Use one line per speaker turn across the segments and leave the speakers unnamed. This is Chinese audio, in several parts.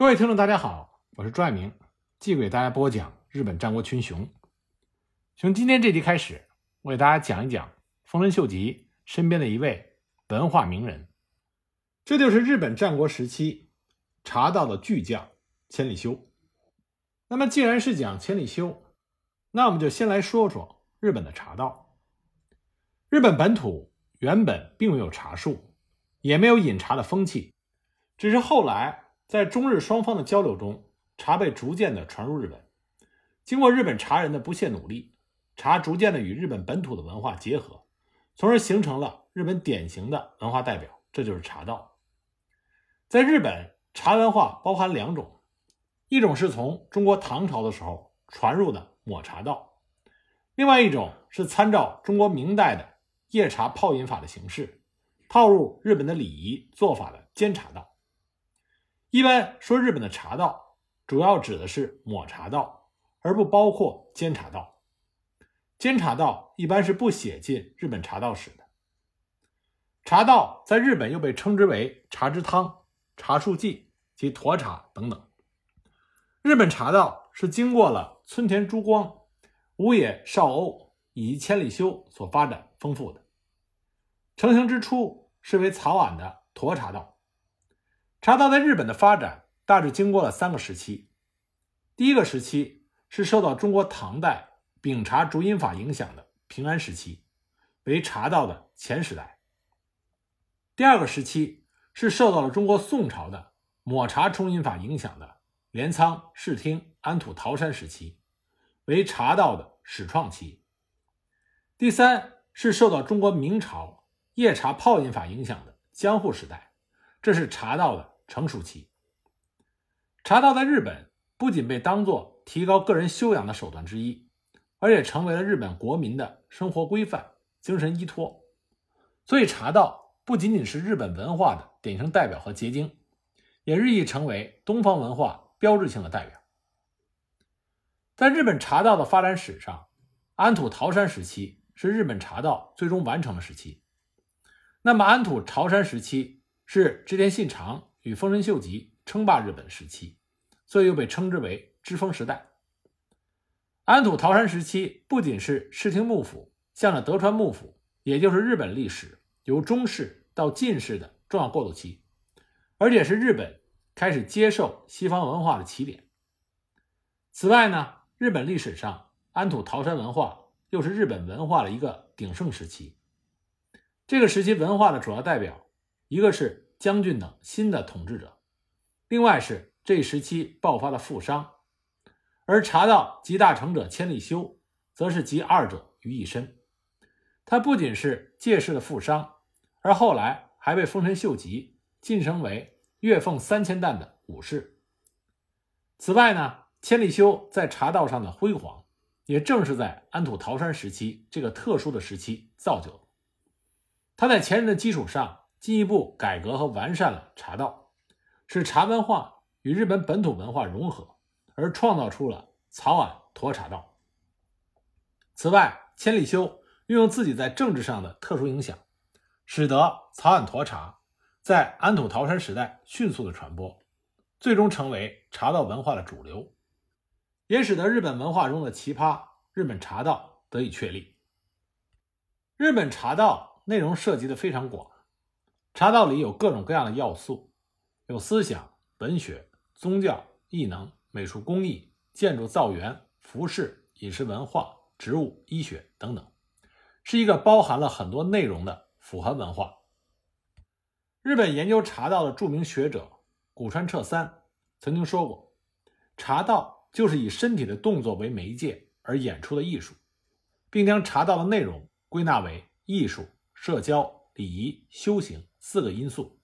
各位听众，大家好，我是朱爱明，继续给大家播讲日本战国群雄。从今天这集开始，我给大家讲一讲丰臣秀吉身边的一位文化名人，这就是日本战国时期茶道的巨匠千里修。那么，既然是讲千里修，那我们就先来说说日本的茶道。日本本土原本并没有茶树，也没有饮茶的风气，只是后来。在中日双方的交流中，茶被逐渐的传入日本。经过日本茶人的不懈努力，茶逐渐的与日本本土的文化结合，从而形成了日本典型的文化代表，这就是茶道。在日本，茶文化包含两种，一种是从中国唐朝的时候传入的抹茶道，另外一种是参照中国明代的叶茶泡饮法的形式，套入日本的礼仪做法的煎茶道。一般说，日本的茶道主要指的是抹茶道，而不包括煎茶道。煎茶道一般是不写进日本茶道史的。茶道在日本又被称之为茶之汤、茶树记及沱茶等等。日本茶道是经过了村田珠光、五野少欧以及千里修所发展丰富的。成型之初是为草碗的沱茶道。茶道在日本的发展大致经过了三个时期。第一个时期是受到中国唐代饼茶逐音法影响的平安时期，为茶道的前时代。第二个时期是受到了中国宋朝的抹茶冲饮法影响的镰仓、室町、安土桃山时期，为茶道的始创期。第三是受到中国明朝叶茶泡饮法影响的江户时代，这是茶道的。成熟期，茶道在日本不仅被当作提高个人修养的手段之一，而且成为了日本国民的生活规范、精神依托。所以，茶道不仅仅是日本文化的典型代表和结晶，也日益成为东方文化标志性的代表。在日本茶道的发展史上，安土桃山时期是日本茶道最终完成的时期。那么，安土桃山时期是织田信长。与丰臣秀吉称霸日本时期，所以又被称之为“织丰时代”。安土桃山时期不仅是室町幕府向着德川幕府，也就是日本历史由中世到近世的重要过渡期，而且是日本开始接受西方文化的起点。此外呢，日本历史上安土桃山文化又是日本文化的一个鼎盛时期。这个时期文化的主要代表，一个是。将军等新的统治者，另外是这一时期爆发的富商，而茶道集大成者千里修，则是集二者于一身。他不仅是借势的富商，而后来还被丰臣秀吉晋升为月俸三千担的武士。此外呢，千里修在茶道上的辉煌，也正是在安土桃山时期这个特殊的时期造就的。他在前人的基础上。进一步改革和完善了茶道，使茶文化与日本本土文化融合，而创造出了草庵沱茶道。此外，千里修运用自己在政治上的特殊影响，使得草庵沱茶在安土桃山时代迅速的传播，最终成为茶道文化的主流，也使得日本文化中的奇葩日本茶道得以确立。日本茶道内容涉及的非常广。茶道里有各种各样的要素，有思想、文学、宗教、艺能、美术工艺、建筑造园、服饰、饮食文化、植物、医学等等，是一个包含了很多内容的复合文化。日本研究茶道的著名学者古川彻三曾经说过：“茶道就是以身体的动作为媒介而演出的艺术，并将茶道的内容归纳为艺术、社交、礼仪、修行。”四个因素，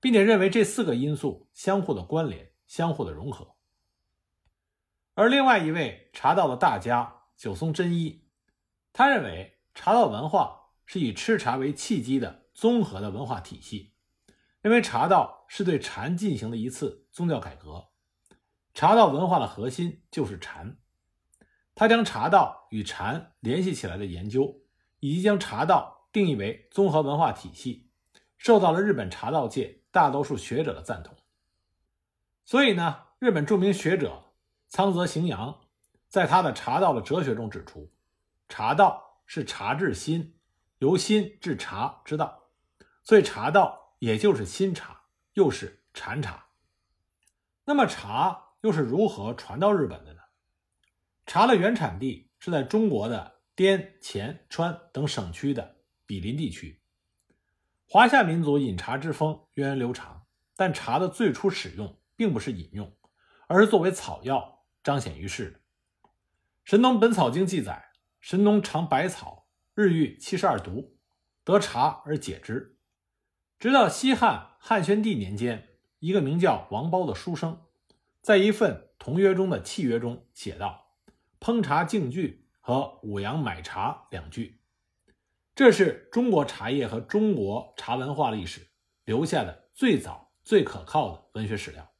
并且认为这四个因素相互的关联、相互的融合。而另外一位茶道的大家九松真一，他认为茶道文化是以吃茶为契机的综合的文化体系，认为茶道是对禅进行的一次宗教改革。茶道文化的核心就是禅，他将茶道与禅联系起来的研究，以及将茶道定义为综合文化体系。受到了日本茶道界大多数学者的赞同。所以呢，日本著名学者仓泽行阳在他的《茶道的哲学》中指出，茶道是茶治心，由心治茶之道，所以茶道也就是新茶，又是禅茶。那么茶又是如何传到日本的呢？茶的原产地是在中国的滇黔川等省区的比邻地区。华夏民族饮茶之风源远流长，但茶的最初使用并不是饮用，而是作为草药彰显于世。《神农本草经》记载：“神农尝百草，日遇七十二毒，得茶而解之。”直到西汉汉宣帝年间，一个名叫王褒的书生，在一份同约中的契约中写道：“烹茶敬具和五羊买茶两句。”这是中国茶叶和中国茶文化历史留下的最早、最可靠的文学史料，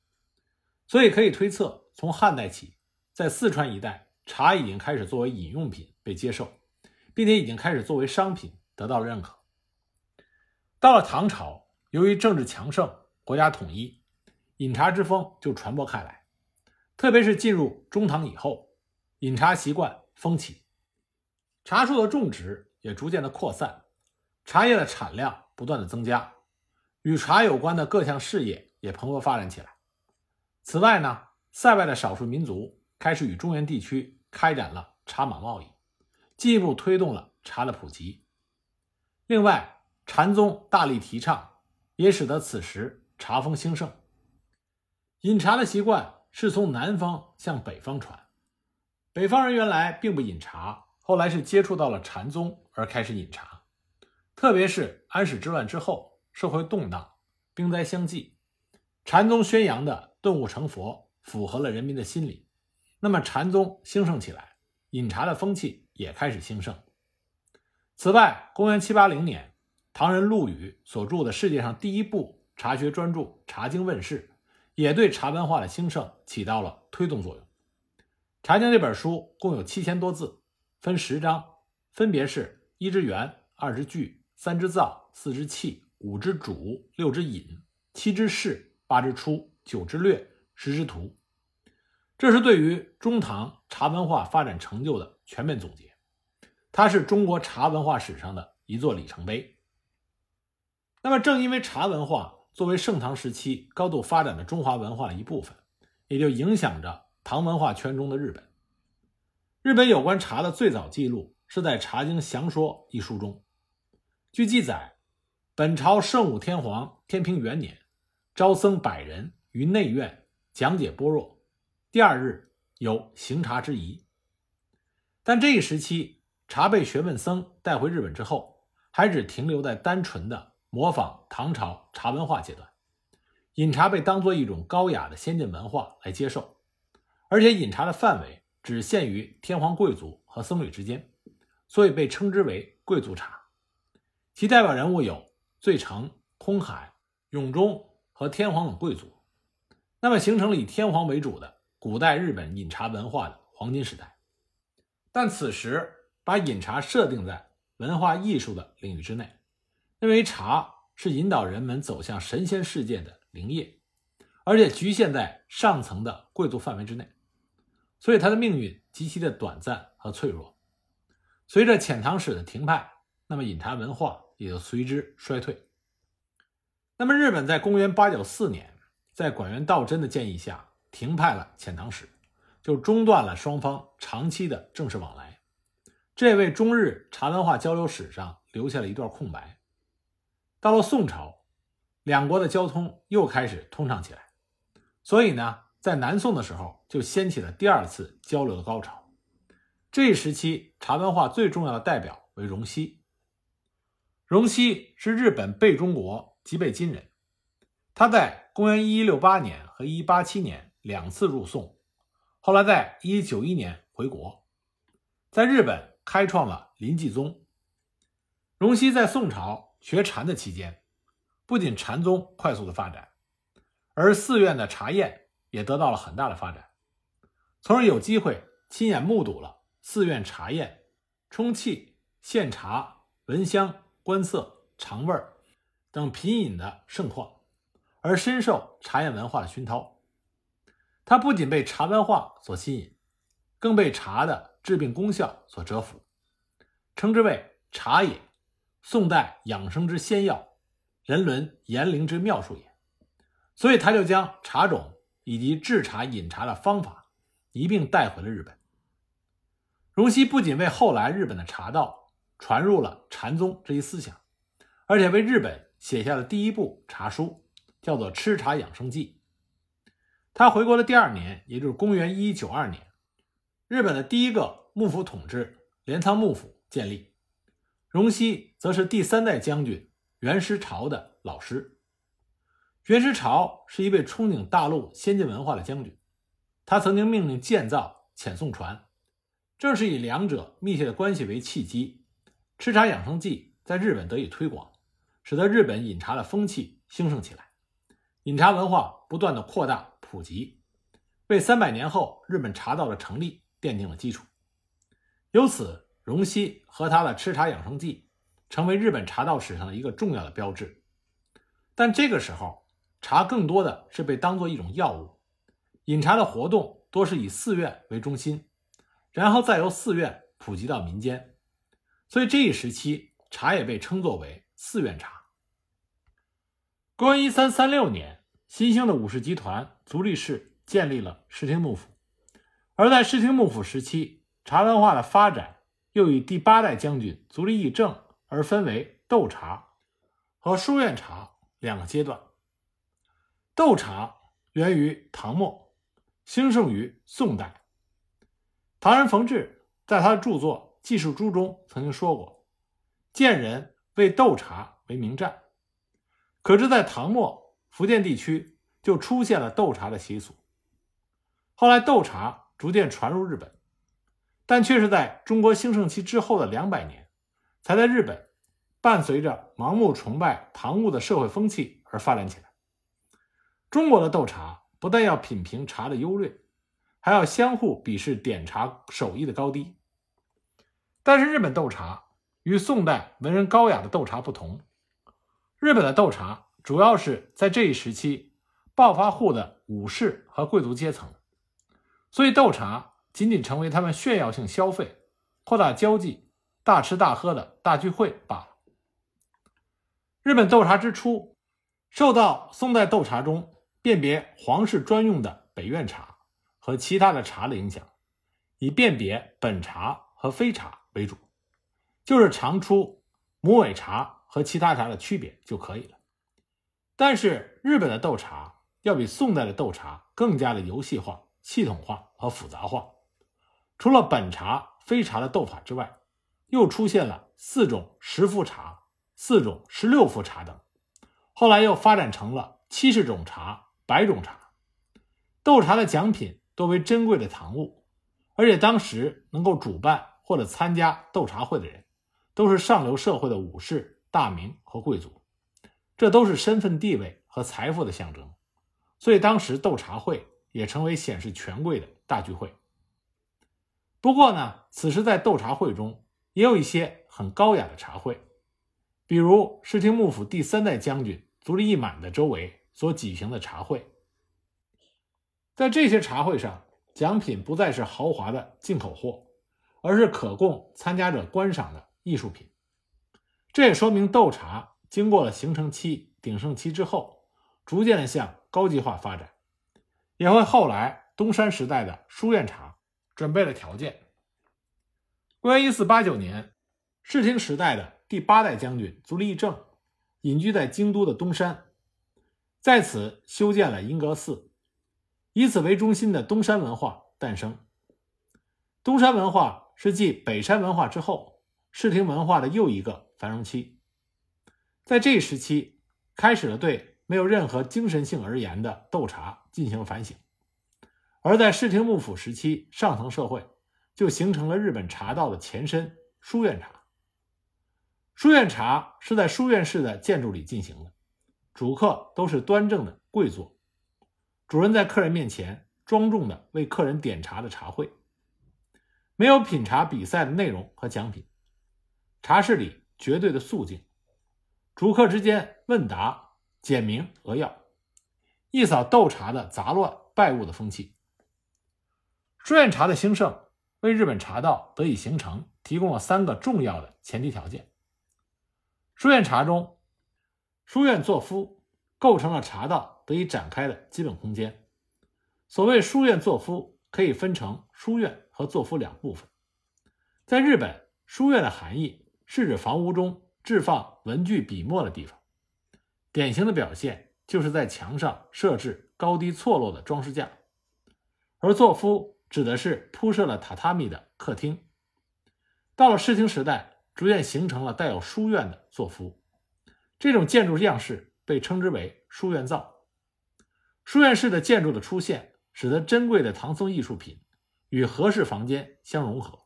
所以可以推测，从汉代起，在四川一带，茶已经开始作为饮用品被接受，并且已经开始作为商品得到了认可。到了唐朝，由于政治强盛、国家统一，饮茶之风就传播开来，特别是进入中唐以后，饮茶习惯风起，茶树的种植。也逐渐的扩散，茶叶的产量不断的增加，与茶有关的各项事业也蓬勃发展起来。此外呢，塞外的少数民族开始与中原地区开展了茶马贸易，进一步推动了茶的普及。另外，禅宗大力提倡，也使得此时茶风兴盛。饮茶的习惯是从南方向北方传，北方人原来并不饮茶，后来是接触到了禅宗。而开始饮茶，特别是安史之乱之后，社会动荡，兵灾相继，禅宗宣扬的顿悟成佛符合了人民的心理，那么禅宗兴盛起来，饮茶的风气也开始兴盛。此外，公元七八零年，唐人陆羽所著的世界上第一部茶学专著《茶经》问世，也对茶文化的兴盛起到了推动作用。《茶经》这本书共有七千多字，分十章，分别是。一之源，二之聚，三之造，四之气，五之主，六之引，七之事，八之出，九之略，十之图。这是对于中唐茶文化发展成就的全面总结，它是中国茶文化史上的一座里程碑。那么，正因为茶文化作为盛唐时期高度发展的中华文化的一部分，也就影响着唐文化圈中的日本。日本有关茶的最早记录。是在《茶经详说》一书中，据记载，本朝圣武天皇天平元年，招僧百人于内院讲解般若。第二日有行茶之仪。但这一时期，茶被学问僧带回日本之后，还只停留在单纯的模仿唐朝茶文化阶段，饮茶被当作一种高雅的先进文化来接受，而且饮茶的范围只限于天皇贵族和僧侣之间。所以被称之为贵族茶，其代表人物有醉成、空海、永忠和天皇等贵族，那么形成了以天皇为主的古代日本饮茶文化的黄金时代。但此时把饮茶设定在文化艺术的领域之内，认为茶是引导人们走向神仙世界的灵液，而且局限在上层的贵族范围之内，所以它的命运极其的短暂和脆弱。随着遣唐使的停派，那么饮茶文化也就随之衰退。那么日本在公元八九四年，在管元道真的建议下停派了遣唐使，就中断了双方长期的正式往来，这为中日茶文化交流史上留下了一段空白。到了宋朝，两国的交通又开始通畅起来，所以呢，在南宋的时候就掀起了第二次交流的高潮。这一时期，茶文化最重要的代表为荣西。荣西是日本备中国及备金人，他在公元一一六八年和一一八七年两次入宋，后来在一一九一年回国，在日本开创了临济宗。荣西在宋朝学禅的期间，不仅禅宗快速的发展，而寺院的茶宴也得到了很大的发展，从而有机会亲眼目睹了。寺院茶宴、充气、献茶、闻香、观色、尝味儿等品饮的盛况，而深受茶宴文化的熏陶。他不仅被茶文化所吸引，更被茶的治病功效所折服，称之为“茶也，宋代养生之仙药，人伦延龄之妙术也”。所以他就将茶种以及制茶饮茶的方法一并带回了日本。荣西不仅为后来日本的茶道传入了禅宗这一思想，而且为日本写下了第一部茶书，叫做《吃茶养生记》。他回国的第二年，也就是公元一一九二年，日本的第一个幕府统治镰仓幕府建立，荣西则是第三代将军袁师朝的老师。袁师朝是一位憧憬大陆先进文化的将军，他曾经命令建造遣送船，正是以两者密切的关系为契机，《吃茶养生记》在日本得以推广，使得日本饮茶的风气兴盛起来，饮茶文化不断的扩大。普及，为三百年后日本茶道的成立奠定了基础。由此，荣西和他的《吃茶养生记》成为日本茶道史上的一个重要的标志。但这个时候，茶更多的是被当做一种药物，饮茶的活动多是以寺院为中心，然后再由寺院普及到民间。所以这一时期，茶也被称作为寺院茶。公元一三三六年。新兴的武士集团足利氏建立了室町幕府，而在室町幕府时期，茶文化的发展又以第八代将军足利义政而分为斗茶和书院茶两个阶段。斗茶源于唐末，兴盛于宋代。唐人冯志在他的著作《记述书》中曾经说过：“建人为斗茶为名战。”可是，在唐末。福建地区就出现了斗茶的习俗，后来斗茶逐渐传入日本，但却是在中国兴盛期之后的两百年，才在日本伴随着盲目崇拜唐物的社会风气而发展起来。中国的斗茶不但要品评茶的优劣，还要相互比试点茶手艺的高低。但是日本斗茶与宋代文人高雅的斗茶不同，日本的斗茶。主要是在这一时期暴发户的武士和贵族阶层，所以斗茶仅仅成为他们炫耀性消费、扩大交际、大吃大喝的大聚会罢了。日本斗茶之初，受到宋代斗茶中辨别皇室专用的北苑茶和其他的茶的影响，以辨别本茶和非茶为主，就是尝出母尾茶和其他茶的区别就可以了。但是日本的斗茶要比宋代的斗茶更加的游戏化、系统化和复杂化。除了本茶、非茶的斗法之外，又出现了四种十副茶、四种十六副茶等。后来又发展成了七十种茶、百种茶。斗茶的奖品多为珍贵的唐物，而且当时能够主办或者参加斗茶会的人，都是上流社会的武士、大名和贵族。这都是身份地位和财富的象征，所以当时斗茶会也成为显示权贵的大聚会。不过呢，此时在斗茶会中也有一些很高雅的茶会，比如室町幕府第三代将军足利义满的周围所举行的茶会。在这些茶会上，奖品不再是豪华的进口货，而是可供参加者观赏的艺术品。这也说明斗茶。经过了形成期、鼎盛期之后，逐渐的向高级化发展，也为后来东山时代的书院茶准备了条件。公元一四八九年，室町时代的第八代将军足利义政隐居在京都的东山，在此修建了银阁寺，以此为中心的东山文化诞生。东山文化是继北山文化之后，室町文化的又一个繁荣期。在这一时期，开始了对没有任何精神性而言的斗茶进行反省；而在室町幕府时期，上层社会就形成了日本茶道的前身——书院茶。书院茶是在书院式的建筑里进行的，主客都是端正的跪坐，主人在客人面前庄重的为客人点茶的茶会，没有品茶比赛的内容和奖品，茶室里绝对的肃静。主客之间问答、简明扼要，一扫斗茶的杂乱败物的风气。书院茶的兴盛，为日本茶道得以形成提供了三个重要的前提条件。书院茶中，书院作夫构成了茶道得以展开的基本空间。所谓书院作夫，可以分成书院和作夫两部分。在日本，书院的含义是指房屋中置放文具、笔墨的地方。典型的表现就是在墙上设置高低错落的装饰架，而作夫指的是铺设了榻榻米的客厅。到了室町时代，逐渐形成了带有书院的作夫，这种建筑样式被称之为书院造。书院式的建筑的出现，使得珍贵的唐宋艺术品与和式房间相融合。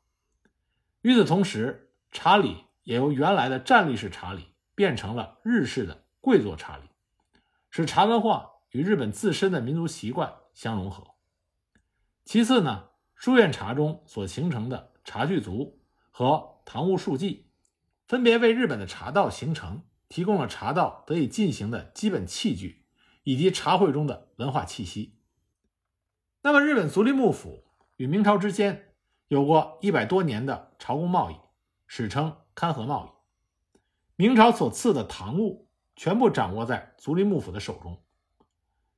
与此同时，茶礼也由原来的站立式茶礼变成了日式的跪坐茶礼，使茶文化与日本自身的民族习惯相融合。其次呢，书院茶中所形成的茶具族和堂屋数记，分别为日本的茶道形成提供了茶道得以进行的基本器具，以及茶会中的文化气息。那么，日本足利幕府与明朝之间。有过一百多年的朝贡贸易，史称勘合贸易。明朝所赐的唐物全部掌握在足利幕府的手中。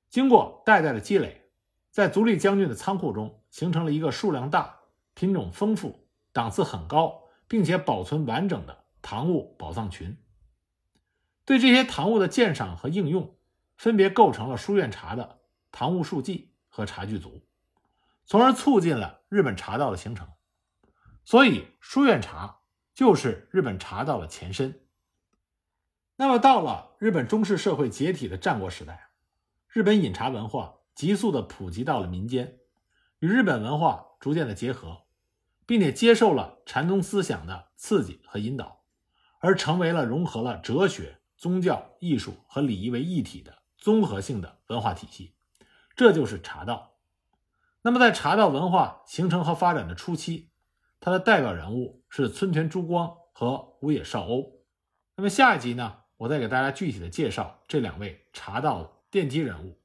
经过代代的积累，在足利将军的仓库中形成了一个数量大、品种丰富、档次很高，并且保存完整的唐物宝藏群。对这些唐物的鉴赏和应用，分别构成了书院茶的唐物数记和茶具族。从而促进了日本茶道的形成，所以书院茶就是日本茶道的前身。那么到了日本中式社会解体的战国时代，日本饮茶文化急速的普及到了民间，与日本文化逐渐的结合，并且接受了禅宗思想的刺激和引导，而成为了融合了哲学、宗教、艺术和礼仪为一体的综合性的文化体系，这就是茶道。那么，在茶道文化形成和发展的初期，它的代表人物是村田珠光和五野少欧。那么下一集呢，我再给大家具体的介绍这两位茶道奠基人物。